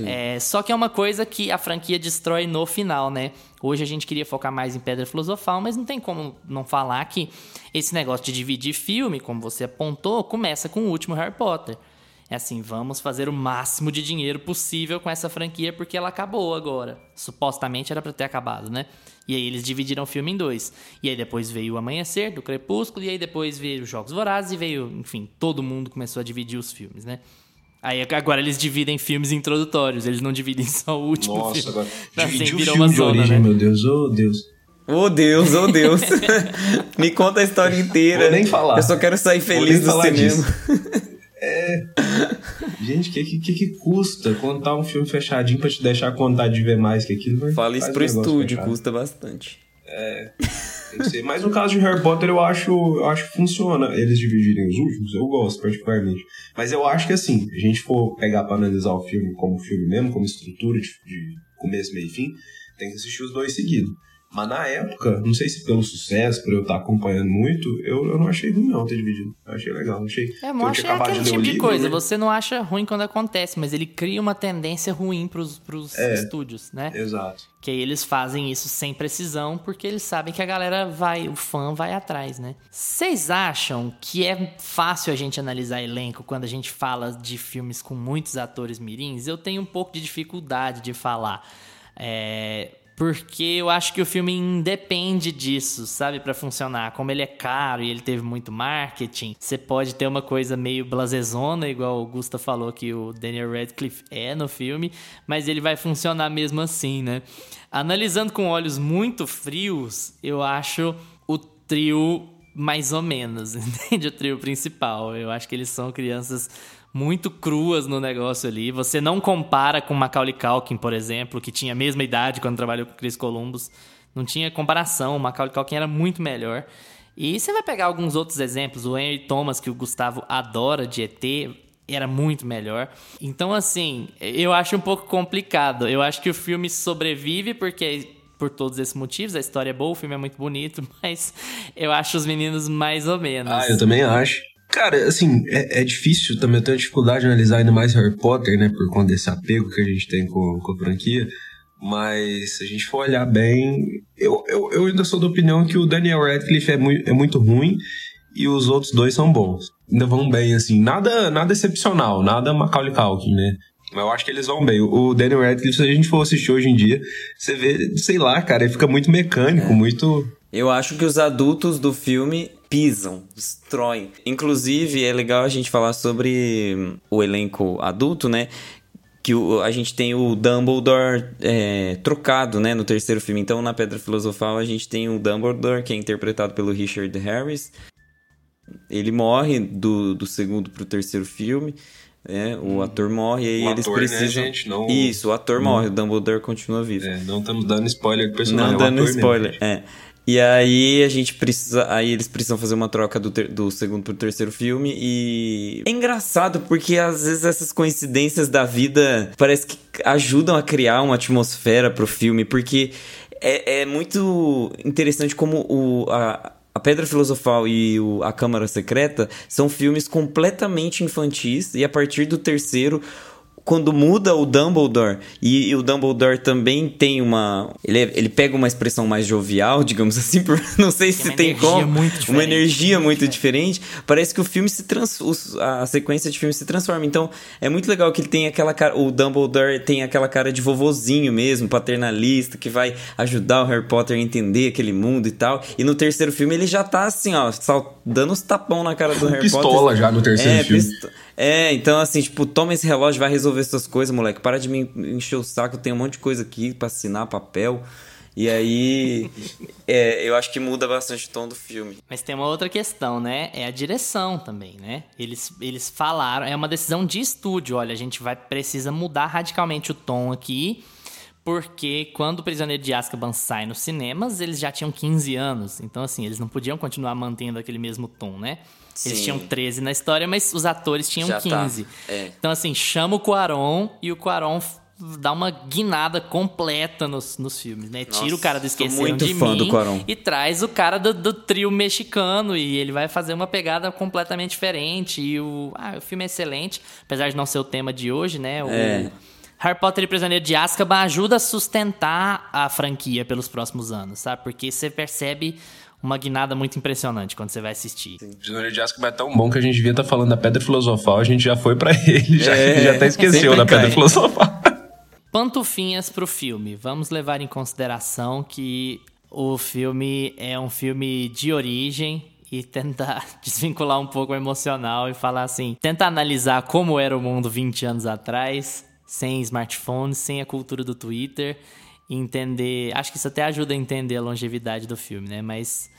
É, só que é uma coisa que a franquia destrói no final, né? Hoje a gente queria focar mais em Pedra Filosofal, mas não tem como não falar que esse negócio de dividir filme, como você apontou, começa com o último Harry Potter. É assim, vamos fazer o máximo de dinheiro possível com essa franquia porque ela acabou agora. Supostamente era para ter acabado, né? E aí eles dividiram o filme em dois. E aí depois veio o Amanhecer, do Crepúsculo, e aí depois veio os Jogos Vorazes e veio, enfim, todo mundo começou a dividir os filmes, né? Aí agora eles dividem filmes introdutórios, eles não dividem só o último Nossa, filme. agora. Assim, Dividir o virou filme uma de zona, origem, né? meu Deus, oh Deus. Oh Deus, oh Deus. Me conta a história inteira. Vou nem falar. Eu só quero sair Vou feliz nem do falar cinema. Gente, o que, que, que custa contar um filme fechadinho pra te deixar com vontade de ver mais que aquilo? Fala isso pro um estúdio, fechado. custa bastante. Tem que ser. Mas no caso de Harry Potter, eu acho, eu acho que funciona eles dividirem os últimos. Eu gosto, particularmente. Mas eu acho que assim, a gente for pegar pra analisar o filme como filme mesmo, como estrutura de, de começo, meio e fim, tem que assistir os dois seguidos. Mas na época, não sei se pelo sucesso, por eu estar acompanhando muito, eu, eu não achei ruim não ter dividido. Eu achei legal, achei. É, eu acabado aquele tipo de coisa. né? Você não acha ruim quando acontece, mas ele cria uma tendência ruim pros, pros É. estúdios, né? Exato. Que aí eles fazem isso sem precisão, porque eles sabem que a galera vai, o fã vai atrás, né? Vocês acham que é fácil a gente analisar elenco quando a gente fala de filmes com muitos atores mirins? Eu tenho um pouco de dificuldade de falar. É, porque eu acho que o filme independe disso, sabe, Pra funcionar. Como ele é caro e ele teve muito marketing, você pode ter uma coisa meio blasezona, igual o Gusta falou que o Daniel Radcliffe é no filme, mas ele vai funcionar mesmo assim, né? Analisando com olhos muito frios, eu acho o trio mais ou menos, entende? O trio principal. Eu acho que eles são crianças muito cruas no negócio ali. Você não compara com Macaulay Culkin, por exemplo, que tinha a mesma idade quando trabalhou com Chris Columbus. Não tinha comparação. O Macaulay Culkin era muito melhor. E você vai pegar alguns outros exemplos. O Henry Thomas, que o Gustavo adora de ET, era muito melhor. Então, assim, eu acho um pouco complicado. Eu acho que o filme sobrevive porque por todos esses motivos. A história é boa, o filme é muito bonito, mas eu acho os meninos mais ou menos. Ah, eu também acho. Cara, assim, é, é difícil também, eu tenho dificuldade de analisar ainda mais Harry Potter, né, por conta desse apego que a gente tem com, com a franquia, mas se a gente for olhar bem, eu, eu, eu ainda sou da opinião que o Daniel Radcliffe é, mui, é muito ruim e os outros dois são bons. Ainda vão bem, assim, nada, nada excepcional, nada Macaulay Culkin, né. Mas eu acho que eles vão bem. O Daniel Radcliffe, se a gente for assistir hoje em dia, você vê, sei lá, cara, ele fica muito mecânico, muito... Eu acho que os adultos do filme pisam, destroem. Inclusive, é legal a gente falar sobre hum, o elenco adulto, né? Que o- a gente tem o Dumbledore é, trocado, né? No terceiro filme. Então, na Pedra Filosofal, a gente tem o Dumbledore, que é interpretado pelo Richard Harris. Ele morre do, do segundo pro terceiro filme. né? o ator morre e aí O eles ator, né, precisam. gente? Não Isso, o ator morre, o Dumbledore continua vivo. É, não estamos dando spoiler do personagem. Não é dando spoiler, gente. é. E aí a gente precisa. Aí eles precisam fazer uma troca do, ter- do segundo pro terceiro filme. E. É engraçado, porque às vezes essas coincidências da vida parece que ajudam a criar uma atmosfera pro filme. Porque é, é muito interessante como o. A, a Pedra Filosofal e o A Câmara Secreta são filmes completamente infantis, e a partir do terceiro, quando muda o Dumbledore e, e o Dumbledore também tem uma ele, é- ele pega uma expressão mais jovial digamos assim por, não sei se uma tem energia como muito uma energia muito diferente. parece que o filme se trans, os- a sequência de filme se transforma. Então é muito legal que ele tem aquela cara o Dumbledore tem aquela cara de vovozinho mesmo paternalista que vai ajudar o Harry Potter a entender aquele mundo e tal. E no terceiro filme ele já tá assim ó dando uns tapão na cara do Harry Pistola Potter já no terceiro é, filme. pisto- É, então assim, tipo, toma esse relógio, vai resolver essas coisas, moleque. Para de me encher o saco, tem um monte de coisa aqui pra assinar papel. E aí, é, eu acho que muda bastante o tom do filme. Mas tem uma outra questão, né? É a direção também, né? Eles, eles falaram, é uma decisão de estúdio. Olha, a gente vai precisa mudar radicalmente o tom aqui, porque quando o Prisioneiro de Azkaban sai nos cinemas, eles já tinham 15 anos. Então, assim, eles não podiam continuar mantendo aquele mesmo tom, né? Eles Sim. tinham 13 na história, mas os atores tinham Já tá. 15. É. Então, assim, chama o Cuaron e o Cuaron f- dá uma guinada completa nos, nos filmes, né? Tira o Nossa, cara do Esqueceram de Mim e traz o cara do, do trio mexicano e ele vai fazer uma pegada completamente diferente. E o, ah, o filme é excelente, apesar de não ser o tema de hoje, né? O É. Harry Potter e o Prisioneiro de Azkaban ajuda a sustentar a franquia pelos próximos anos, sabe? Porque você percebe uma guinada muito impressionante quando você vai assistir. O Prisioneiro de Azkaban é tão bom que a gente devia estar falando da Pedra Filosofal, a gente já foi pra ele, já, É, já até esqueceu da Pedra cai. Filosofal. Pantufinhas pro filme. Vamos levar em consideração que o filme é um filme de origem e tentar desvincular um pouco o emocional e falar assim, tentar analisar como era o mundo 20 anos atrás, sem smartphones, sem a cultura do Twitter, entender, acho que isso até ajuda a entender a longevidade do filme, né? Mas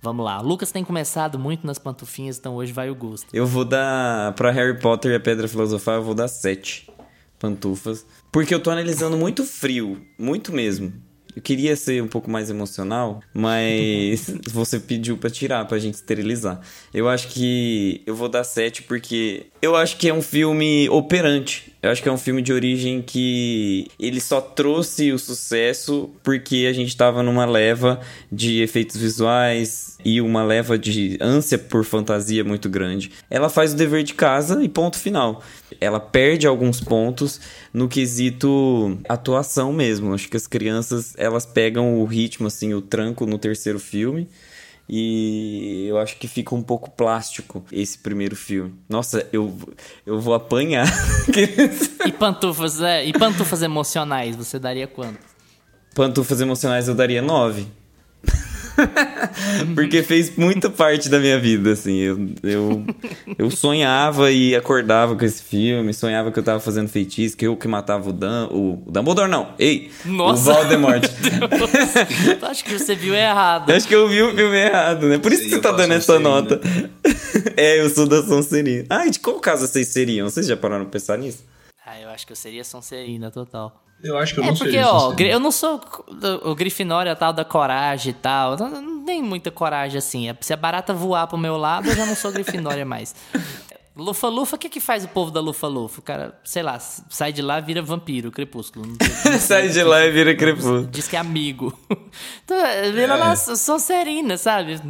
vamos lá. Lucas tem começado muito nas pantufinhas, então hoje vai o gosto. Eu vou dar. Pra Harry Potter e a Pedra Filosofal, eu vou dar sete pantufas. Porque eu tô analisando muito frio. Muito mesmo. Eu queria ser um pouco mais emocional, mas você pediu pra tirar, pra gente esterilizar. Eu acho que eu vou dar 7 porque eu acho que é um filme operante. Eu acho que é um filme de origem que ele só trouxe o sucesso porque a gente tava numa leva de efeitos visuais e uma leva de ânsia por fantasia muito grande. Ela faz o dever de casa e ponto final. Ela perde alguns pontos no quesito atuação mesmo. Acho que as crianças, elas pegam o ritmo assim, o tranco no terceiro filme. E eu acho que fica um pouco plástico esse primeiro filme. Nossa, eu, eu vou apanhar. E pantufas, é, e pantufas emocionais, você daria quanto? Pantufas emocionais eu daria 9. Porque fez muita parte da minha vida, assim. Eu, eu, eu sonhava e acordava com esse filme, sonhava que eu tava fazendo feitiço, que eu que matava o Dan. O, o Dumbledore não! Ei! Nossa. O Voldemort. Acho que você viu errado. Acho que eu vi o filme errado, né? Por isso que Seria você tá da dando essa nota. é, eu sou da Sonserina. Ah, e de qual caso vocês seriam? Vocês já pararam pra pensar nisso? Ah, eu acho que eu seria Sonserina total. Eu acho que eu É não porque, seria ó, eu não sou o Grifinória é tal da coragem e tal. Não, não tem muita coragem assim. É- Se a barata voar pro meu lado, eu já não sou Grifinória mais. Lufa-Lufa, o que que faz o povo da Lufa-Lufa? O cara, sei lá, sai de lá vira vampiro, crepúsculo. Não sei- Sai de lá e vira crepúsculo. Diz que é amigo. Então, vira lá Sonserina, sabe?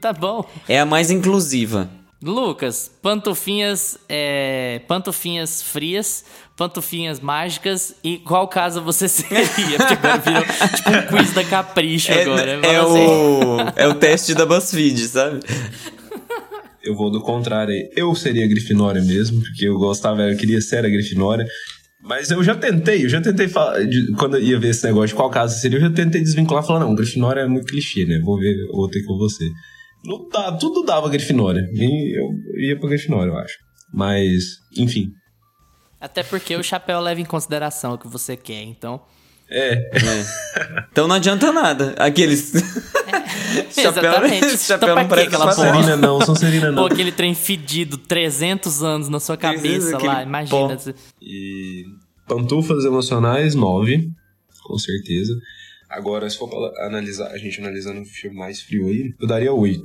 tá bom. É a mais inclusiva. Lucas, pantufinhas, é, pantufinhas frias, pantufinhas mágicas e qual casa você seria? Porque agora virou tipo um quiz da Capricho É, agora. é Fala assim, o, é o teste da BuzzFeed, sabe? Eu vou do contrário aí. Eu seria Grifinória mesmo, porque eu gostava, eu queria ser a Grifinória. Mas eu já tentei, eu já tentei falar, de- quando eu ia ver esse negócio de qual casa seria, eu já tentei desvincular, falando, não, Grifinória é muito clichê, né? Vou ver, vou ter com você. Não dá, tudo dava Grifinória. E eu ia pra Grifinória, eu acho. Mas, enfim. Até porque o chapéu leva em consideração o que você quer, então. É, Então não adianta nada. Aqueles. chapéu, Exatamente. chapéu Então pra não parece aquela? Sonserina não, Sonserina Pô, não. aquele trem fedido, 300 anos na sua cabeça lá, imagina. pó. E pantufas emocionais, 9, com certeza. Agora, se for pra analisar, a gente analisando um filme mais frio aí, eu daria 8.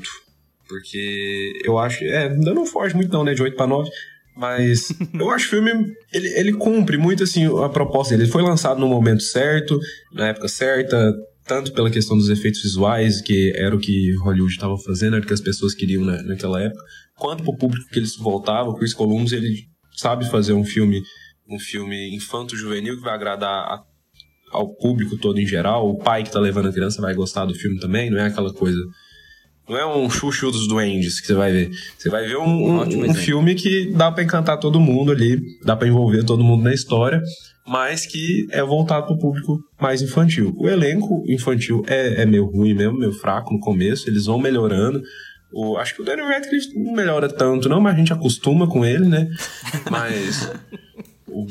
Porque eu acho. É, ainda não foge muito, não, né? De 8 pra 9. Mas eu acho que o filme. Ele, ele cumpre muito, assim, a proposta dele. Ele foi lançado no momento certo, na época certa, tanto pela questão dos efeitos visuais, que era o que Hollywood estava fazendo, era o que as pessoas queriam na, naquela época, quanto pro público que eles voltavam. O Chris Columbus, ele sabe fazer um filme um filme infanto-juvenil que vai agradar a- ao público todo em geral. O pai que tá levando a criança vai gostar do filme também, não é aquela coisa. Não é um chuchu dos duendes que você vai ver. Você vai ver um, um- um exemplo. filme que dá pra encantar todo mundo ali, dá pra envolver todo mundo na história, mas que é voltado pro público mais infantil. O elenco infantil é, é meio ruim mesmo, meio fraco no começo, eles vão melhorando. O, acho que o Daniel Radcliffe não melhora tanto, não, mas a gente acostuma com ele, né? Mas o-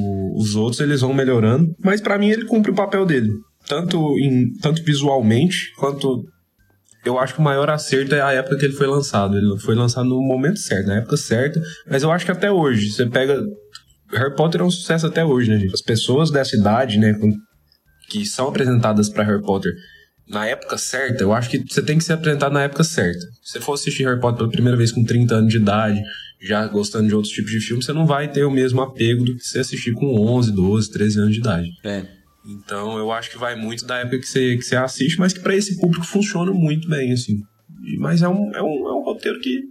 o- os outros eles vão melhorando, mas pra mim ele cumpre o papel dele. tanto, em, tanto visualmente quanto. Eu acho que o maior acerto é a época que ele foi lançado. Ele foi lançado no momento certo, na época certa. Mas eu acho que até hoje, você pega. Harry Potter é um sucesso até hoje, né, gente? As pessoas dessa idade, né, que são apresentadas para Harry Potter na época certa, eu acho que você tem que ser apresentado na época certa. Se você for assistir Harry Potter pela primeira vez com 30 anos de idade, já gostando de outros tipos de filmes, você não vai ter o mesmo apego do que você assistir com 11, 12, 13 anos de idade. É. Então eu acho que vai muito da época que você, que você assiste, mas que para esse público funciona muito bem, assim. Mas é um, é um, é um roteiro que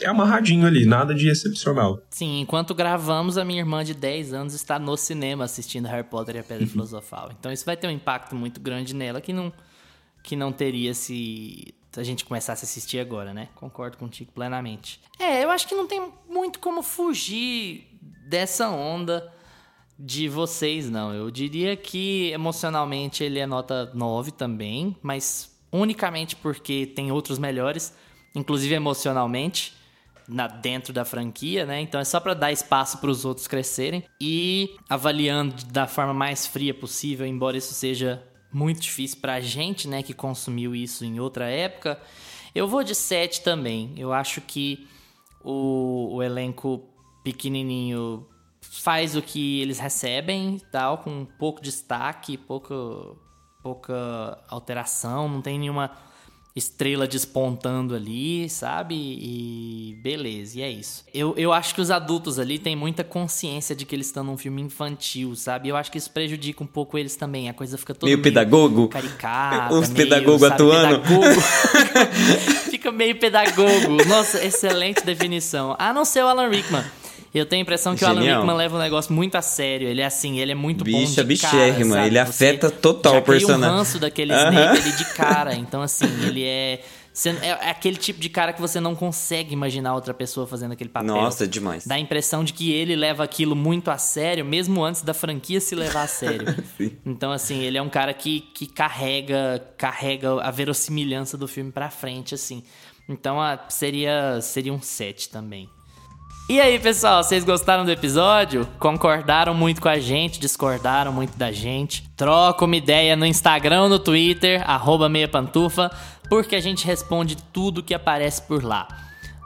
é amarradinho ali, nada de excepcional. Sim, enquanto gravamos, a minha irmã de 10 anos está no cinema assistindo Harry Potter e a Pedra Filosofal. Então isso vai ter um impacto muito grande nela que não que não teria se a gente começasse a assistir agora, né? Concordo contigo plenamente. É, eu acho que não tem muito como fugir dessa onda de vocês, não. Eu diria que emocionalmente ele é nota 9 também, mas unicamente porque tem outros melhores, inclusive emocionalmente, na, dentro da franquia, né? Então é só para dar espaço para os outros crescerem e avaliando da forma mais fria possível, embora isso seja muito difícil pra gente, né, que consumiu isso em outra época. Eu vou de 7 também. Eu acho que o, o elenco pequenininho faz o que eles recebem tal, com pouco destaque, pouca, pouca alteração, não tem nenhuma estrela despontando ali, sabe? E beleza, e é isso. Eu, eu acho que os adultos ali têm muita consciência de que eles estão num filme infantil, sabe? Eu acho que isso prejudica um pouco eles também. A coisa fica toda meio, meio pedagogo. Caricata, Os pedagogos atuando. Pedagogo. fica meio pedagogo. Nossa, excelente definição. A não ser o Alan Rickman. Eu tenho a impressão que Genial. o Alan Rickman leva o negócio muito a sério. Ele é assim, ele é muito Bicha, bom de cara, sabe? Ele afeta total já o personagem. um ranço daquele uh -huh. Snape ali de cara. Então, assim, ele é... É aquele tipo de cara que você não consegue imaginar outra pessoa fazendo aquele papel. Nossa, demais. Dá a impressão de que ele leva aquilo muito a sério, mesmo antes da franquia se levar a sério. então, assim, ele é um cara que, que carrega, carrega a verossimilhança do filme pra frente, assim. Então, seria, seria um 7 também. E aí, pessoal, vocês gostaram do episódio? Concordaram muito com a gente? Discordaram muito da gente? Troca uma ideia no Instagram ou no Twitter, arroba meia pantufa, porque a gente responde tudo que aparece por lá.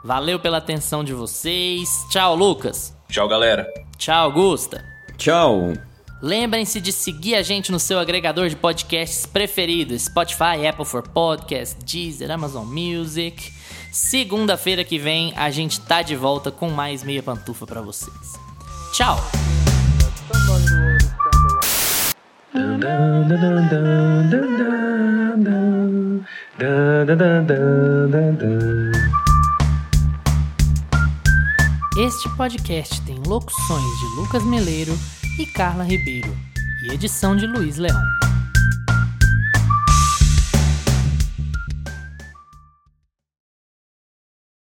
Valeu pela atenção de vocês. Tchau, Lucas. Tchau, galera. Tchau, Gusta. Tchau. Lembrem-se de seguir a gente no seu agregador de podcasts preferido: Spotify, Apple for Podcasts, Deezer, Amazon Music. Segunda-feira que vem a gente tá de volta com mais meia pantufa para vocês. Tchau. Este podcast tem locuções de Lucas Meleiro e Carla Ribeiro e edição de Luiz Leão.